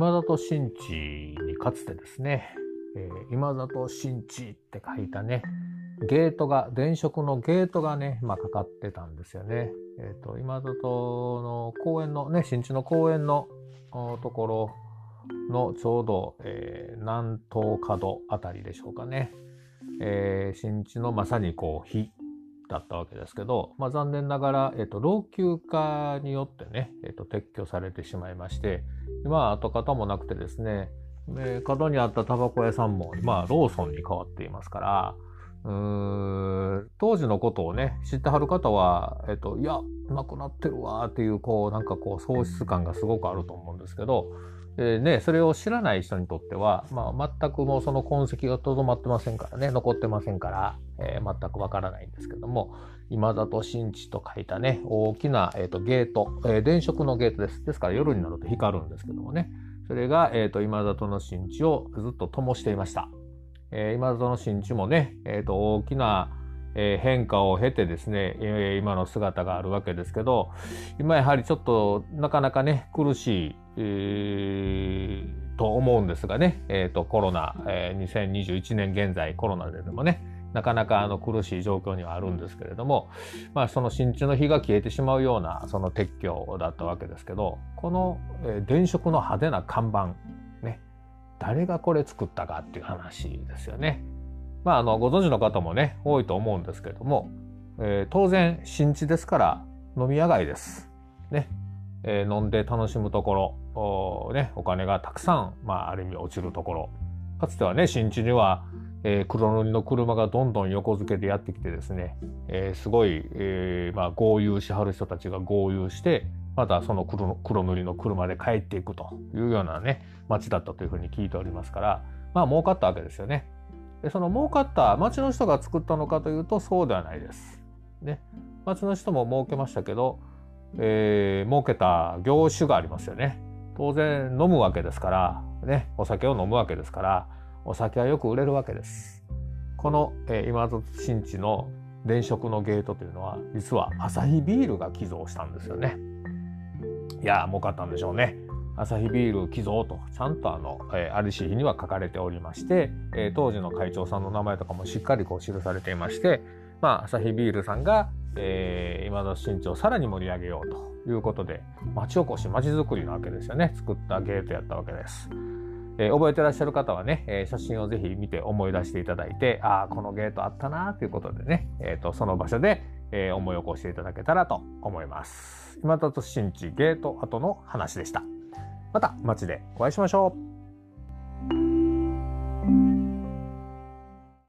今里新地にかつてですね、えー、今里新地って書いたね、ゲートが、電飾のゲートがね、まあ、かかってたんですよね。えっ、ー、と、今里の公園のね、新地の公園のところのちょうど、えー、南東角あたりでしょうかね。えー、新地のまさにこう、だったわけですけど、まあ、残念ながら、え、ー、と、老朽化によってね、えっ、と、撤去されてしまいまして、今は跡形もなくてですね、え角にあったタバコ屋さんも、まあ、ローソンに変わっていますから、うん当時のことをね知ってはる方は、えっと、いやなくなってるわっていうこうなんかこう喪失感がすごくあると思うんですけど、えー、ね、それを知らない人にとっては、まあ、全くもうその痕跡がとどまってませんからね残ってませんから、えー、全くわからないんですけども今里新地と書いたね大きな、えーと、ゲート、えー、電飾のゲートですですから夜になると光るんですけどもねそれが、えーと今里の新地をずっと灯していました。え、今里の新地もね、えー、と大きな、えー、変化を経てですね、えー、今の姿があるわけですけど今やはりちょっとなかなかね苦しい、えー、と思うんですがね、えー、とコロナ、えー、2021年現在コロナででもねなかなかあの苦しい状況にはあるんですけれども、まあ、その新地の火が消えてしまうようなその撤去だったわけですけどこの、え、電飾の派手な看板ね誰がこれ作ったかっていう話ですよね。まあ、あのご存知の方もね多いと思うんですけども、えー、当然新地ですから飲み屋街です。ねえー、飲んで楽しむところお,、ね、お金がたくさん、まあ、ある意味落ちるところかつてはね新地には、えー、黒塗りの車がどんどん横付けでやってきてですね、えー、すごい、えーまあ、豪遊しはる人たちが豪遊してまたその黒黒塗りの車で帰っていくというようなね町だったというふうに聞いておりますからまあ儲かったわけですよね。でその儲かった町の人が作ったのかというとそうではないです。ね、町の人も儲けましたけど、えー、儲けた業種がありますよね。当然飲むわけですから、ね、お酒を飲むわけですからお酒はよく売れるわけです。この、えー、今里新地の電飾のゲートというのは実はアサヒビールが寄贈したんですよね。いや儲かったんでしょうね。アサヒビール寄贈とちゃんとあの、えー、ある紙には書かれておりまして、えー、当時の会長さんの名前とかもしっかりこう記されていましてまあアサヒビールさんが、えー、今の新地をさらに盛り上げようということで町おこし町づくりなわけですよね作ったゲートやったわけです。え、覚えてらっしゃる方はね、え、写真をぜひ見て思い出していただいてああこのゲートあったなということでね、えーとその場所で、えー、思い起こしていただけたらと思います。今里新地ゲート跡の話でした。また街でお会いしましょう。